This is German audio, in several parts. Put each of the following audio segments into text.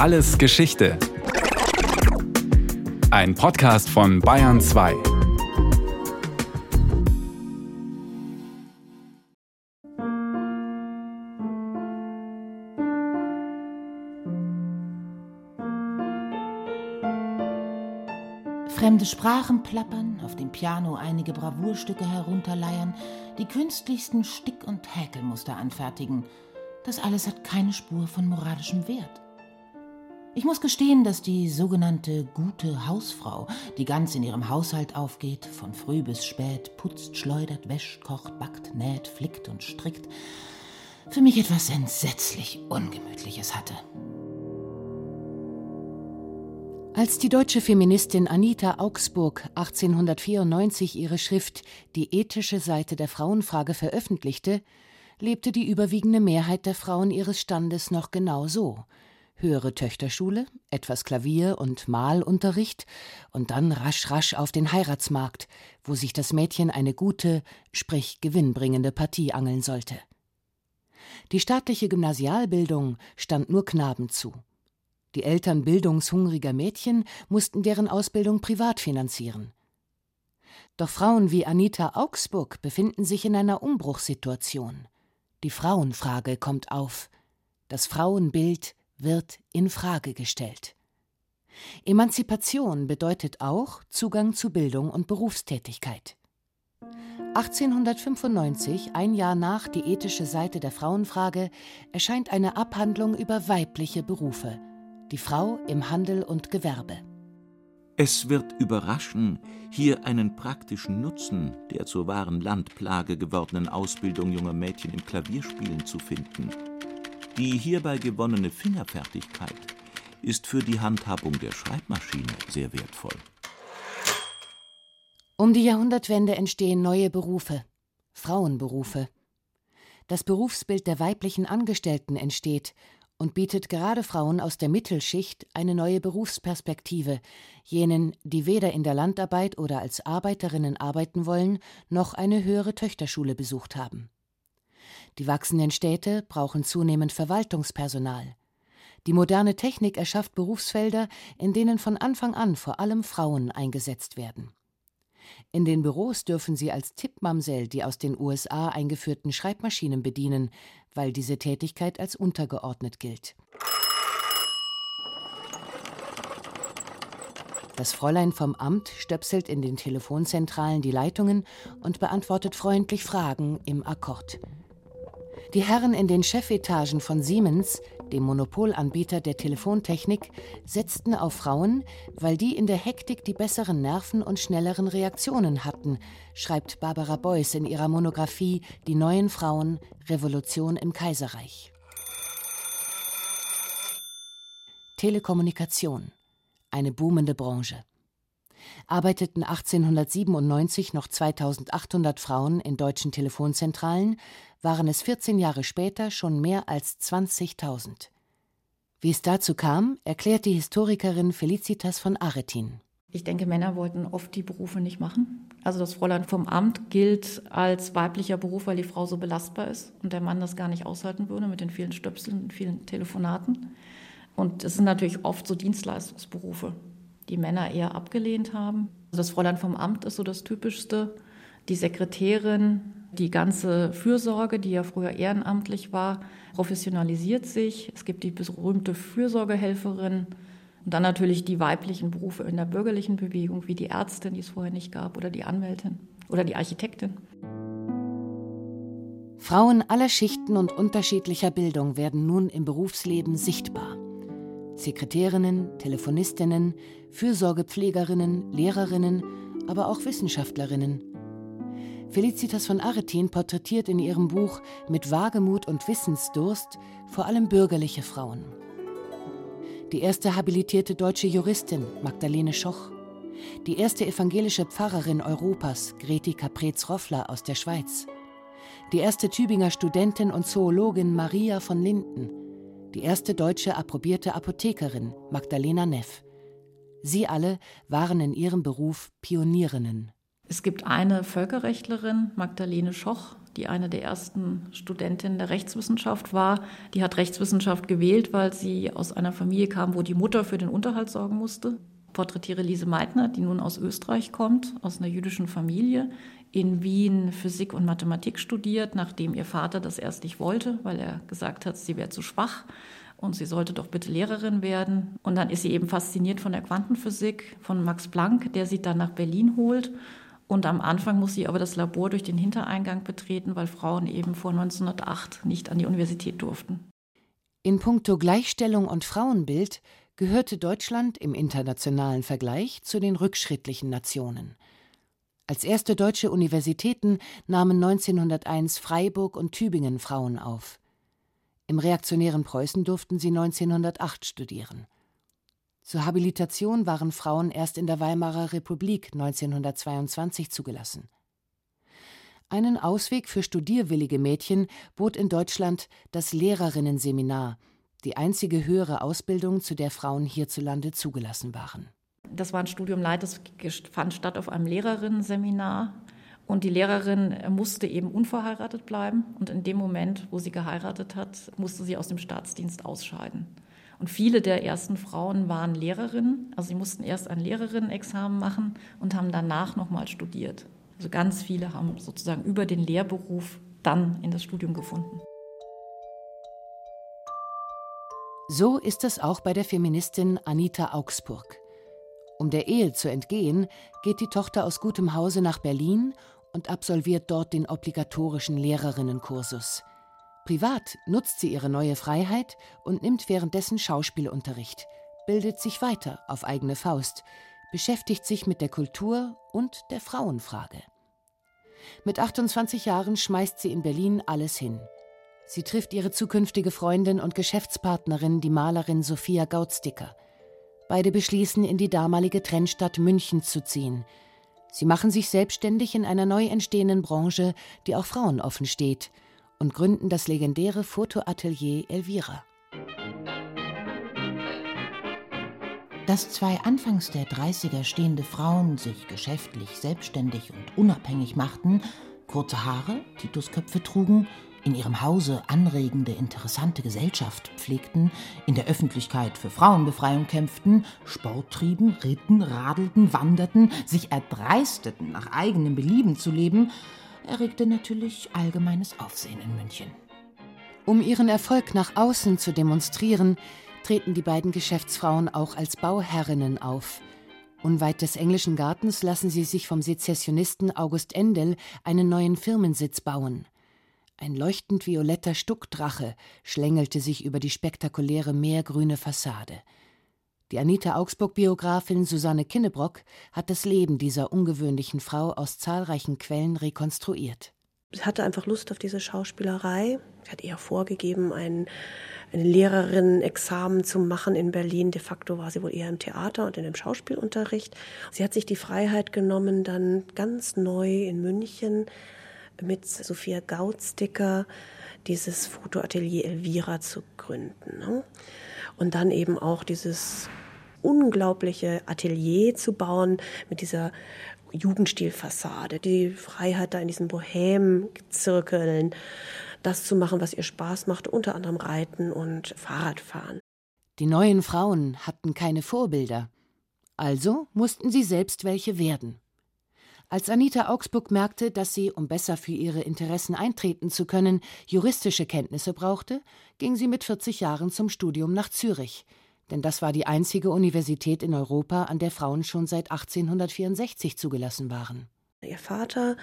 Alles Geschichte. Ein Podcast von Bayern 2. Fremde Sprachen plappern, auf dem Piano einige Bravourstücke herunterleiern, die künstlichsten Stick- und Häkelmuster anfertigen. Das alles hat keine Spur von moralischem Wert. Ich muss gestehen, dass die sogenannte gute Hausfrau, die ganz in ihrem Haushalt aufgeht, von früh bis spät putzt, schleudert, wäscht, kocht, backt, näht, flickt und strickt, für mich etwas entsetzlich Ungemütliches hatte. Als die deutsche Feministin Anita Augsburg 1894 ihre Schrift Die ethische Seite der Frauenfrage veröffentlichte, lebte die überwiegende Mehrheit der Frauen ihres Standes noch genau so. Höhere Töchterschule, etwas Klavier und Malunterricht und dann rasch rasch auf den Heiratsmarkt, wo sich das Mädchen eine gute, sprich gewinnbringende Partie angeln sollte. Die staatliche Gymnasialbildung stand nur Knaben zu. Die Eltern bildungshungriger Mädchen mussten deren Ausbildung privat finanzieren. Doch Frauen wie Anita Augsburg befinden sich in einer Umbruchssituation. Die Frauenfrage kommt auf. Das Frauenbild wird in Frage gestellt. Emanzipation bedeutet auch Zugang zu Bildung und Berufstätigkeit. 1895, ein Jahr nach die ethische Seite der Frauenfrage, erscheint eine Abhandlung über weibliche Berufe die Frau im Handel und Gewerbe. Es wird überraschen, hier einen praktischen Nutzen der zur wahren Landplage gewordenen Ausbildung junger Mädchen im Klavierspielen zu finden. Die hierbei gewonnene Fingerfertigkeit ist für die Handhabung der Schreibmaschine sehr wertvoll. Um die Jahrhundertwende entstehen neue Berufe, Frauenberufe. Das Berufsbild der weiblichen Angestellten entsteht und bietet gerade Frauen aus der Mittelschicht eine neue Berufsperspektive, jenen, die weder in der Landarbeit oder als Arbeiterinnen arbeiten wollen, noch eine höhere Töchterschule besucht haben. Die wachsenden Städte brauchen zunehmend Verwaltungspersonal. Die moderne Technik erschafft Berufsfelder, in denen von Anfang an vor allem Frauen eingesetzt werden. In den Büros dürfen sie als Tippmamsell die aus den USA eingeführten Schreibmaschinen bedienen, weil diese Tätigkeit als untergeordnet gilt. Das Fräulein vom Amt stöpselt in den Telefonzentralen die Leitungen und beantwortet freundlich Fragen im Akkord. Die Herren in den Chefetagen von Siemens, dem Monopolanbieter der Telefontechnik, setzten auf Frauen, weil die in der Hektik die besseren Nerven und schnelleren Reaktionen hatten, schreibt Barbara Beuys in ihrer Monographie Die neuen Frauen Revolution im Kaiserreich. Telekommunikation eine boomende Branche. Arbeiteten 1897 noch 2800 Frauen in deutschen Telefonzentralen, waren es 14 Jahre später schon mehr als 20.000. Wie es dazu kam, erklärt die Historikerin Felicitas von Aretin. Ich denke, Männer wollten oft die Berufe nicht machen. Also das Fräulein vom Amt gilt als weiblicher Beruf, weil die Frau so belastbar ist und der Mann das gar nicht aushalten würde mit den vielen Stöpseln und vielen Telefonaten. Und es sind natürlich oft so Dienstleistungsberufe, die Männer eher abgelehnt haben. Also das Fräulein vom Amt ist so das Typischste. Die Sekretärin, die ganze Fürsorge, die ja früher ehrenamtlich war, professionalisiert sich. Es gibt die berühmte Fürsorgehelferin und dann natürlich die weiblichen Berufe in der bürgerlichen Bewegung, wie die Ärztin, die es vorher nicht gab, oder die Anwältin oder die Architektin. Frauen aller Schichten und unterschiedlicher Bildung werden nun im Berufsleben sichtbar. Sekretärinnen, Telefonistinnen, Fürsorgepflegerinnen, Lehrerinnen, aber auch Wissenschaftlerinnen. Felicitas von Aretin porträtiert in ihrem Buch Mit Wagemut und Wissensdurst vor allem bürgerliche Frauen. Die erste habilitierte deutsche Juristin Magdalene Schoch, die erste evangelische Pfarrerin Europas Greti Caprez-Roffler aus der Schweiz, die erste Tübinger Studentin und Zoologin Maria von Linden, die erste deutsche approbierte Apothekerin Magdalena Neff. Sie alle waren in ihrem Beruf Pionierinnen. Es gibt eine Völkerrechtlerin, Magdalene Schoch, die eine der ersten Studentinnen der Rechtswissenschaft war. Die hat Rechtswissenschaft gewählt, weil sie aus einer Familie kam, wo die Mutter für den Unterhalt sorgen musste. Porträtiere Lise Meitner, die nun aus Österreich kommt, aus einer jüdischen Familie, in Wien Physik und Mathematik studiert, nachdem ihr Vater das erst nicht wollte, weil er gesagt hat, sie wäre zu schwach und sie sollte doch bitte Lehrerin werden. Und dann ist sie eben fasziniert von der Quantenphysik, von Max Planck, der sie dann nach Berlin holt. Und am Anfang muss sie aber das Labor durch den Hintereingang betreten, weil Frauen eben vor 1908 nicht an die Universität durften. In puncto Gleichstellung und Frauenbild gehörte Deutschland im internationalen Vergleich zu den rückschrittlichen Nationen. Als erste deutsche Universitäten nahmen 1901 Freiburg und Tübingen Frauen auf. Im reaktionären Preußen durften sie 1908 studieren. Zur Habilitation waren Frauen erst in der Weimarer Republik 1922 zugelassen. Einen Ausweg für studierwillige Mädchen bot in Deutschland das Lehrerinnenseminar, die einzige höhere Ausbildung, zu der Frauen hierzulande zugelassen waren. Das war ein Studium das fand statt auf einem Lehrerinnenseminar. Und die Lehrerin musste eben unverheiratet bleiben. Und in dem Moment, wo sie geheiratet hat, musste sie aus dem Staatsdienst ausscheiden. Und viele der ersten Frauen waren Lehrerinnen. Also sie mussten erst ein Lehrerinnenexamen machen und haben danach nochmal studiert. Also ganz viele haben sozusagen über den Lehrberuf dann in das Studium gefunden. So ist es auch bei der Feministin Anita Augsburg. Um der Ehe zu entgehen, geht die Tochter aus gutem Hause nach Berlin und absolviert dort den obligatorischen Lehrerinnenkursus. Privat nutzt sie ihre neue Freiheit und nimmt währenddessen Schauspielunterricht, bildet sich weiter auf eigene Faust, beschäftigt sich mit der Kultur und der Frauenfrage. Mit 28 Jahren schmeißt sie in Berlin alles hin. Sie trifft ihre zukünftige Freundin und Geschäftspartnerin, die Malerin Sophia Gautsticker. Beide beschließen, in die damalige Trennstadt München zu ziehen. Sie machen sich selbstständig in einer neu entstehenden Branche, die auch Frauen offen steht, und gründen das legendäre Fotoatelier Elvira. Dass zwei anfangs der 30er stehende Frauen sich geschäftlich, selbstständig und unabhängig machten, kurze Haare, Titusköpfe trugen, in ihrem Hause anregende, interessante Gesellschaft pflegten, in der Öffentlichkeit für Frauenbefreiung kämpften, Sport trieben, ritten, radelten, wanderten, sich erdreisteten, nach eigenem Belieben zu leben, erregte natürlich allgemeines Aufsehen in München. Um ihren Erfolg nach außen zu demonstrieren, treten die beiden Geschäftsfrauen auch als Bauherrinnen auf. Unweit des englischen Gartens lassen sie sich vom Sezessionisten August Endel einen neuen Firmensitz bauen. Ein leuchtend violetter Stuckdrache schlängelte sich über die spektakuläre meergrüne Fassade. Die Anita Augsburg-Biografin Susanne Kinnebrock hat das Leben dieser ungewöhnlichen Frau aus zahlreichen Quellen rekonstruiert. Sie hatte einfach Lust auf diese Schauspielerei. Sie hat ihr vorgegeben, ein, ein Lehrerinnen-Examen zu machen in Berlin. De facto war sie wohl eher im Theater und in dem Schauspielunterricht. Sie hat sich die Freiheit genommen, dann ganz neu in München mit Sophia Gautsticker dieses Fotoatelier Elvira zu gründen. Ne? Und dann eben auch dieses unglaubliche Atelier zu bauen mit dieser Jugendstilfassade, die Freiheit da in diesen Bohem-Zirkeln, das zu machen, was ihr Spaß macht, unter anderem Reiten und Fahrradfahren. Die neuen Frauen hatten keine Vorbilder, also mussten sie selbst welche werden. Als Anita Augsburg merkte, dass sie, um besser für ihre Interessen eintreten zu können, juristische Kenntnisse brauchte, ging sie mit 40 Jahren zum Studium nach Zürich. Denn das war die einzige Universität in Europa, an der Frauen schon seit 1864 zugelassen waren. Ihr Vater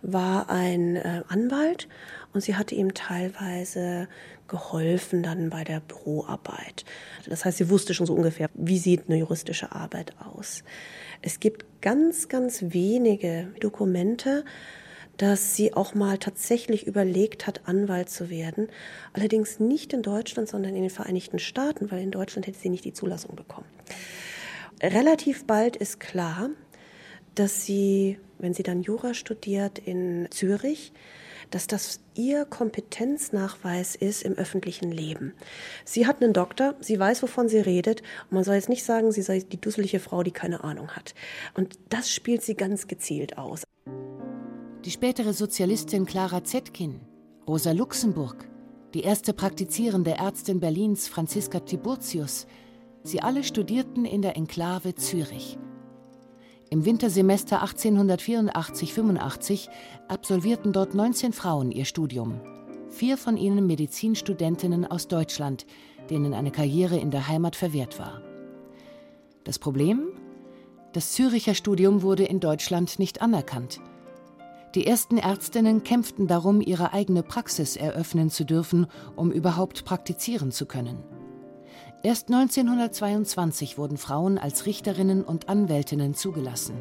war ein äh, Anwalt und sie hatte ihm teilweise geholfen dann bei der Büroarbeit. Das heißt, sie wusste schon so ungefähr, wie sieht eine juristische Arbeit aus. Es gibt ganz, ganz wenige Dokumente, dass sie auch mal tatsächlich überlegt hat, Anwalt zu werden. Allerdings nicht in Deutschland, sondern in den Vereinigten Staaten, weil in Deutschland hätte sie nicht die Zulassung bekommen. Relativ bald ist klar, dass sie, wenn sie dann Jura studiert in Zürich, dass das ihr Kompetenznachweis ist im öffentlichen Leben. Sie hat einen Doktor, sie weiß, wovon sie redet. Und man soll jetzt nicht sagen, sie sei die dusselige Frau, die keine Ahnung hat. Und das spielt sie ganz gezielt aus. Die spätere Sozialistin Clara Zetkin, Rosa Luxemburg, die erste praktizierende Ärztin Berlins Franziska Tiburtius, sie alle studierten in der Enklave Zürich. Im Wintersemester 1884-85 absolvierten dort 19 Frauen ihr Studium. Vier von ihnen Medizinstudentinnen aus Deutschland, denen eine Karriere in der Heimat verwehrt war. Das Problem? Das Züricher Studium wurde in Deutschland nicht anerkannt. Die ersten Ärztinnen kämpften darum, ihre eigene Praxis eröffnen zu dürfen, um überhaupt praktizieren zu können. Erst 1922 wurden Frauen als Richterinnen und Anwältinnen zugelassen.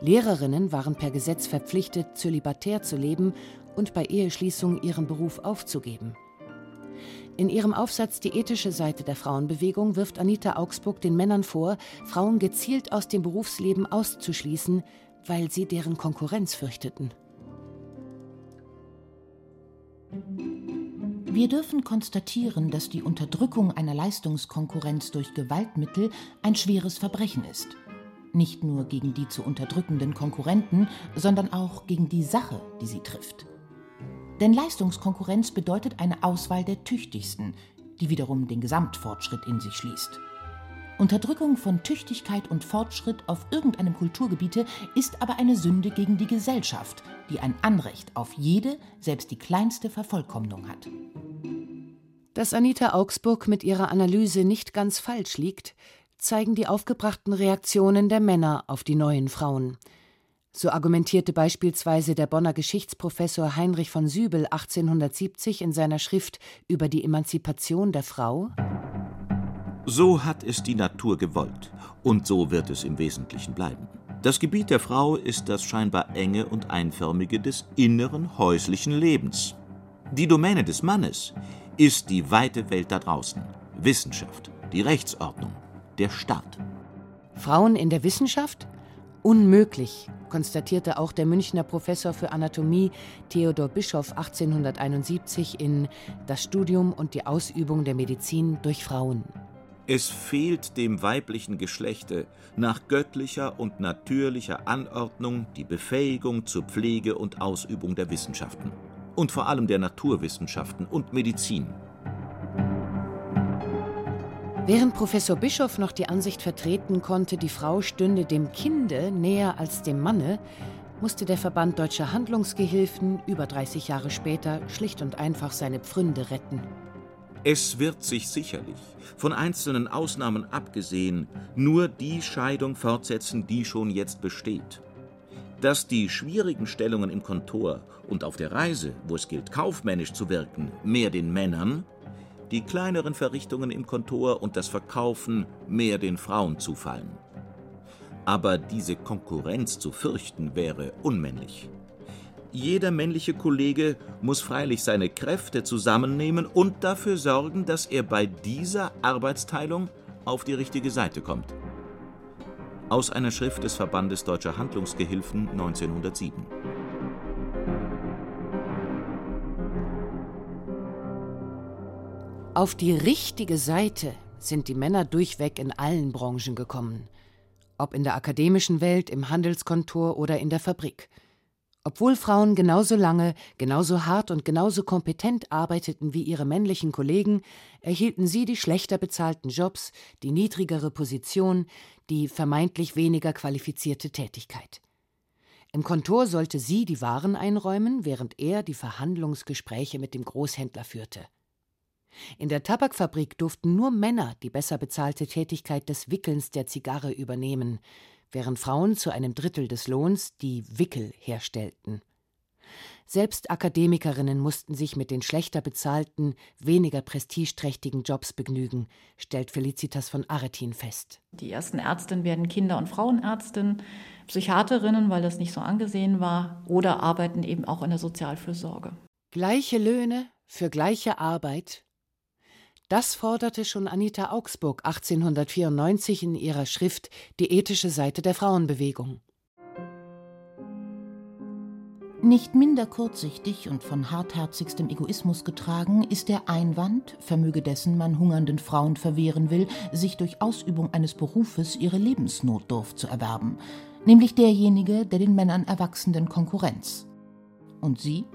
Lehrerinnen waren per Gesetz verpflichtet, zölibatär zu leben und bei Eheschließung ihren Beruf aufzugeben. In ihrem Aufsatz Die ethische Seite der Frauenbewegung wirft Anita Augsburg den Männern vor, Frauen gezielt aus dem Berufsleben auszuschließen, weil sie deren Konkurrenz fürchteten. Wir dürfen konstatieren, dass die Unterdrückung einer Leistungskonkurrenz durch Gewaltmittel ein schweres Verbrechen ist. Nicht nur gegen die zu unterdrückenden Konkurrenten, sondern auch gegen die Sache, die sie trifft. Denn Leistungskonkurrenz bedeutet eine Auswahl der Tüchtigsten, die wiederum den Gesamtfortschritt in sich schließt. Unterdrückung von Tüchtigkeit und Fortschritt auf irgendeinem Kulturgebiete ist aber eine Sünde gegen die Gesellschaft, die ein Anrecht auf jede, selbst die kleinste Vervollkommnung hat. Dass Anita Augsburg mit ihrer Analyse nicht ganz falsch liegt, zeigen die aufgebrachten Reaktionen der Männer auf die neuen Frauen. So argumentierte beispielsweise der Bonner Geschichtsprofessor Heinrich von Sübel 1870 in seiner Schrift über die Emanzipation der Frau So hat es die Natur gewollt, und so wird es im Wesentlichen bleiben. Das Gebiet der Frau ist das scheinbar enge und einförmige des inneren häuslichen Lebens. Die Domäne des Mannes ist die weite Welt da draußen, Wissenschaft, die Rechtsordnung, der Staat. Frauen in der Wissenschaft? Unmöglich, konstatierte auch der Münchner Professor für Anatomie Theodor Bischoff 1871 in Das Studium und die Ausübung der Medizin durch Frauen. Es fehlt dem weiblichen Geschlechte nach göttlicher und natürlicher Anordnung die Befähigung zur Pflege und Ausübung der Wissenschaften und vor allem der Naturwissenschaften und Medizin. Während Professor Bischof noch die Ansicht vertreten konnte, die Frau stünde dem Kinde näher als dem Manne, musste der Verband Deutscher Handlungsgehilfen über 30 Jahre später schlicht und einfach seine Pfründe retten. Es wird sich sicherlich, von einzelnen Ausnahmen abgesehen, nur die Scheidung fortsetzen, die schon jetzt besteht. Dass die schwierigen Stellungen im Kontor und auf der Reise, wo es gilt, kaufmännisch zu wirken, mehr den Männern, die kleineren Verrichtungen im Kontor und das Verkaufen mehr den Frauen zufallen. Aber diese Konkurrenz zu fürchten wäre unmännlich. Jeder männliche Kollege muss freilich seine Kräfte zusammennehmen und dafür sorgen, dass er bei dieser Arbeitsteilung auf die richtige Seite kommt. Aus einer Schrift des Verbandes Deutscher Handlungsgehilfen 1907. Auf die richtige Seite sind die Männer durchweg in allen Branchen gekommen. Ob in der akademischen Welt, im Handelskontor oder in der Fabrik – obwohl Frauen genauso lange, genauso hart und genauso kompetent arbeiteten wie ihre männlichen Kollegen, erhielten sie die schlechter bezahlten Jobs, die niedrigere Position, die vermeintlich weniger qualifizierte Tätigkeit. Im Kontor sollte sie die Waren einräumen, während er die Verhandlungsgespräche mit dem Großhändler führte. In der Tabakfabrik durften nur Männer die besser bezahlte Tätigkeit des Wickelns der Zigarre übernehmen, während Frauen zu einem Drittel des Lohns die Wickel herstellten. Selbst Akademikerinnen mussten sich mit den schlechter bezahlten, weniger prestigeträchtigen Jobs begnügen, stellt Felicitas von Aretin fest. Die ersten Ärztinnen werden Kinder- und Frauenärztinnen, Psychiaterinnen, weil das nicht so angesehen war, oder arbeiten eben auch in der Sozialfürsorge. Gleiche Löhne für gleiche Arbeit das forderte schon Anita Augsburg 1894 in ihrer Schrift Die ethische Seite der Frauenbewegung. Nicht minder kurzsichtig und von hartherzigstem Egoismus getragen ist der Einwand, vermöge dessen man hungernden Frauen verwehren will, sich durch Ausübung eines Berufes ihre Lebensnotdurft zu erwerben, nämlich derjenige der den Männern erwachsenden Konkurrenz. und sie,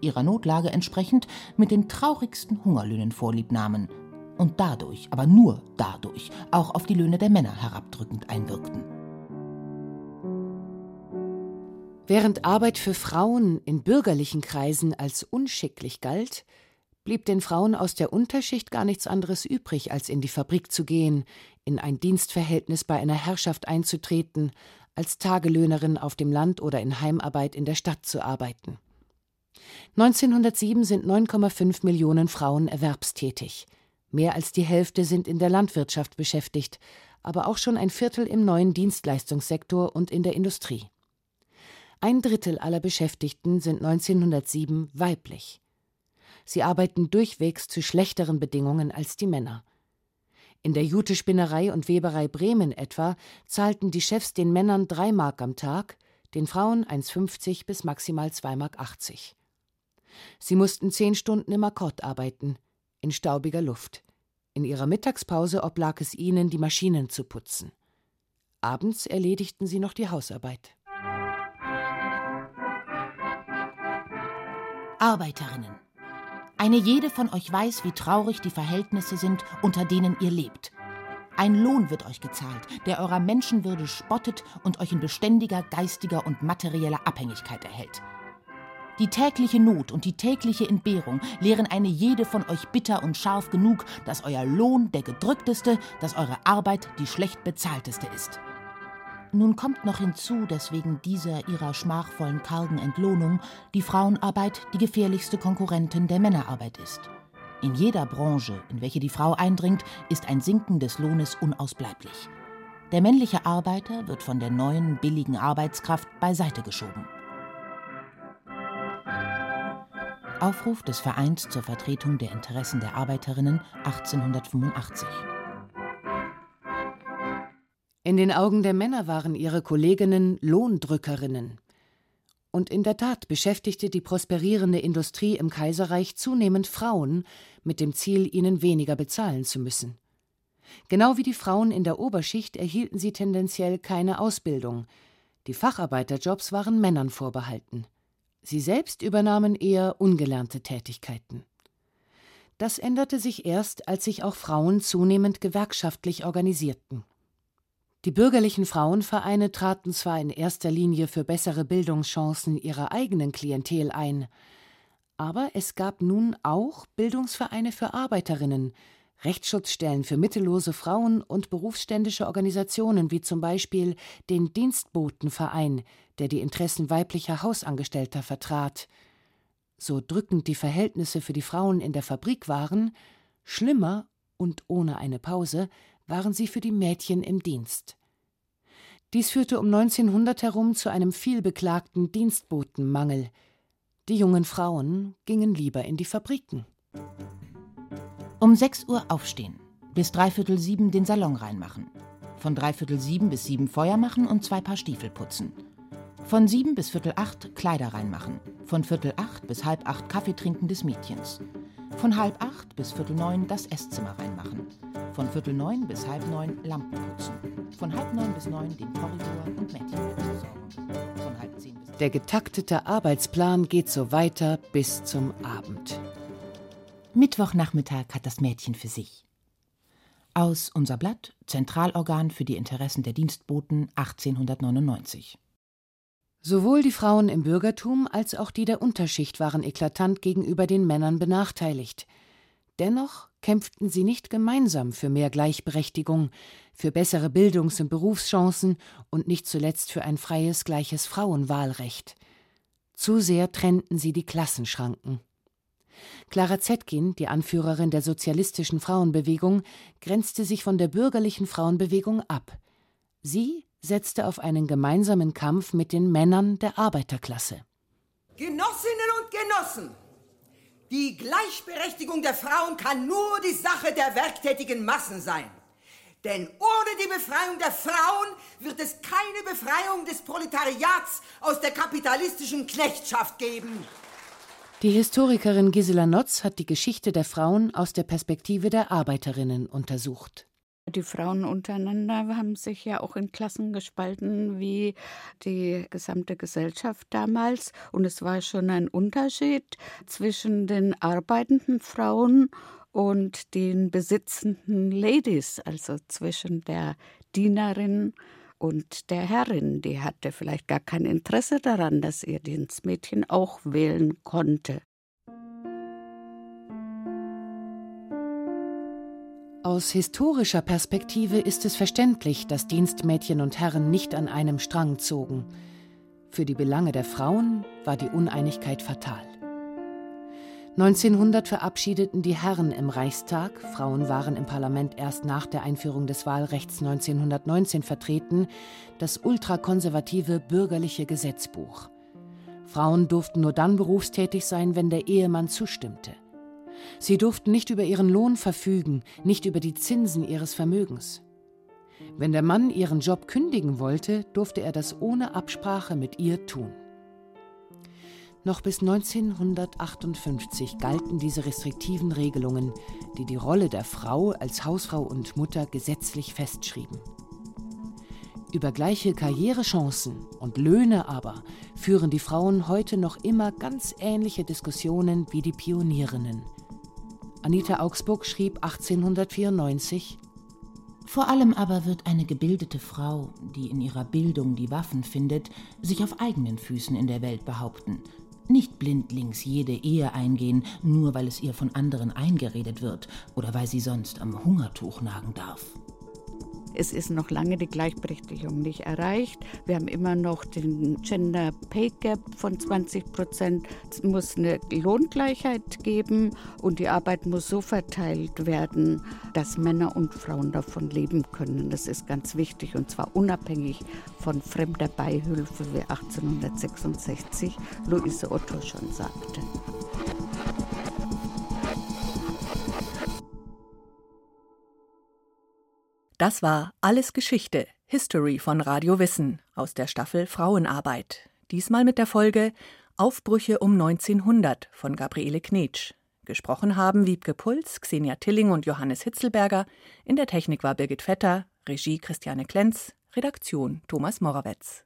ihrer Notlage entsprechend, mit den traurigsten Hungerlöhnen vorliebnahmen und dadurch, aber nur dadurch, auch auf die Löhne der Männer herabdrückend einwirkten. Während Arbeit für Frauen in bürgerlichen Kreisen als unschicklich galt, blieb den Frauen aus der Unterschicht gar nichts anderes übrig, als in die Fabrik zu gehen, in ein Dienstverhältnis bei einer Herrschaft einzutreten, als Tagelöhnerin auf dem Land oder in Heimarbeit in der Stadt zu arbeiten. 1907 sind 9,5 Millionen Frauen erwerbstätig. Mehr als die Hälfte sind in der Landwirtschaft beschäftigt, aber auch schon ein Viertel im neuen Dienstleistungssektor und in der Industrie. Ein Drittel aller Beschäftigten sind 1907 weiblich. Sie arbeiten durchwegs zu schlechteren Bedingungen als die Männer. In der Jute-Spinnerei und Weberei Bremen etwa zahlten die Chefs den Männern drei Mark am Tag, den Frauen 1,50 bis maximal 2,80 Mark. Sie mussten zehn Stunden im Akkord arbeiten, in staubiger Luft. In ihrer Mittagspause oblag es ihnen, die Maschinen zu putzen. Abends erledigten sie noch die Hausarbeit. Arbeiterinnen. Eine jede von euch weiß, wie traurig die Verhältnisse sind, unter denen ihr lebt. Ein Lohn wird euch gezahlt, der eurer Menschenwürde spottet und euch in beständiger geistiger und materieller Abhängigkeit erhält. Die tägliche Not und die tägliche Entbehrung lehren eine jede von euch bitter und scharf genug, dass euer Lohn der gedrückteste, dass eure Arbeit die schlecht bezahlteste ist. Nun kommt noch hinzu, dass wegen dieser ihrer schmachvollen kargen Entlohnung die Frauenarbeit die gefährlichste Konkurrentin der Männerarbeit ist. In jeder Branche, in welche die Frau eindringt, ist ein Sinken des Lohnes unausbleiblich. Der männliche Arbeiter wird von der neuen, billigen Arbeitskraft beiseite geschoben. Aufruf des Vereins zur Vertretung der Interessen der Arbeiterinnen 1885. In den Augen der Männer waren ihre Kolleginnen Lohndrückerinnen. Und in der Tat beschäftigte die prosperierende Industrie im Kaiserreich zunehmend Frauen mit dem Ziel, ihnen weniger bezahlen zu müssen. Genau wie die Frauen in der Oberschicht erhielten sie tendenziell keine Ausbildung. Die Facharbeiterjobs waren Männern vorbehalten. Sie selbst übernahmen eher ungelernte Tätigkeiten. Das änderte sich erst, als sich auch Frauen zunehmend gewerkschaftlich organisierten. Die bürgerlichen Frauenvereine traten zwar in erster Linie für bessere Bildungschancen ihrer eigenen Klientel ein, aber es gab nun auch Bildungsvereine für Arbeiterinnen, Rechtsschutzstellen für mittellose Frauen und berufsständische Organisationen wie zum Beispiel den Dienstbotenverein, der die Interessen weiblicher Hausangestellter vertrat. So drückend die Verhältnisse für die Frauen in der Fabrik waren, schlimmer und ohne eine Pause waren sie für die Mädchen im Dienst. Dies führte um 1900 herum zu einem vielbeklagten Dienstbotenmangel. Die jungen Frauen gingen lieber in die Fabriken. Um 6 Uhr aufstehen, bis dreiviertel sieben den Salon reinmachen. Von dreiviertel sieben bis sieben Feuer machen und zwei Paar Stiefel putzen. Von sieben bis viertel acht Kleider reinmachen. Von viertel acht bis halb acht Kaffee trinken des Mädchens. Von halb acht bis viertel neun das Esszimmer reinmachen. Von viertel neun bis halb neun Lampen putzen. Von halb neun bis neun den Korridor und Mädchenbett versorgen. Der getaktete Arbeitsplan geht so weiter bis zum Abend. Mittwochnachmittag hat das Mädchen für sich. Aus Unser Blatt, Zentralorgan für die Interessen der Dienstboten 1899. Sowohl die Frauen im Bürgertum als auch die der Unterschicht waren eklatant gegenüber den Männern benachteiligt. Dennoch kämpften sie nicht gemeinsam für mehr Gleichberechtigung, für bessere Bildungs- und Berufschancen und nicht zuletzt für ein freies, gleiches Frauenwahlrecht. Zu sehr trennten sie die Klassenschranken. Clara Zetkin, die Anführerin der sozialistischen Frauenbewegung, grenzte sich von der bürgerlichen Frauenbewegung ab. Sie setzte auf einen gemeinsamen Kampf mit den Männern der Arbeiterklasse. Genossinnen und Genossen, die Gleichberechtigung der Frauen kann nur die Sache der werktätigen Massen sein. Denn ohne die Befreiung der Frauen wird es keine Befreiung des Proletariats aus der kapitalistischen Knechtschaft geben. Die Historikerin Gisela Notz hat die Geschichte der Frauen aus der Perspektive der Arbeiterinnen untersucht. Die Frauen untereinander haben sich ja auch in Klassen gespalten, wie die gesamte Gesellschaft damals. Und es war schon ein Unterschied zwischen den arbeitenden Frauen und den besitzenden Ladies, also zwischen der Dienerin und der Herrin. Die hatte vielleicht gar kein Interesse daran, dass ihr Dienstmädchen auch wählen konnte. Aus historischer Perspektive ist es verständlich, dass Dienstmädchen und Herren nicht an einem Strang zogen. Für die Belange der Frauen war die Uneinigkeit fatal. 1900 verabschiedeten die Herren im Reichstag, Frauen waren im Parlament erst nach der Einführung des Wahlrechts 1919 vertreten, das ultrakonservative bürgerliche Gesetzbuch. Frauen durften nur dann berufstätig sein, wenn der Ehemann zustimmte. Sie durften nicht über ihren Lohn verfügen, nicht über die Zinsen ihres Vermögens. Wenn der Mann ihren Job kündigen wollte, durfte er das ohne Absprache mit ihr tun. Noch bis 1958 galten diese restriktiven Regelungen, die die Rolle der Frau als Hausfrau und Mutter gesetzlich festschrieben. Über gleiche Karrierechancen und Löhne aber führen die Frauen heute noch immer ganz ähnliche Diskussionen wie die Pionierinnen. Anita Augsburg schrieb 1894 Vor allem aber wird eine gebildete Frau, die in ihrer Bildung die Waffen findet, sich auf eigenen Füßen in der Welt behaupten. Nicht blindlings jede Ehe eingehen, nur weil es ihr von anderen eingeredet wird oder weil sie sonst am Hungertuch nagen darf. Es ist noch lange die Gleichberechtigung nicht erreicht. Wir haben immer noch den Gender Pay Gap von 20 Prozent. Es muss eine Lohngleichheit geben und die Arbeit muss so verteilt werden, dass Männer und Frauen davon leben können. Das ist ganz wichtig und zwar unabhängig von fremder Beihilfe, wie 1866 Luise Otto schon sagte. Das war Alles Geschichte, History von Radio Wissen aus der Staffel Frauenarbeit. Diesmal mit der Folge Aufbrüche um 1900 von Gabriele Knetsch. Gesprochen haben Wiebke Puls, Xenia Tilling und Johannes Hitzelberger. In der Technik war Birgit Vetter, Regie Christiane Klenz, Redaktion Thomas Morawetz.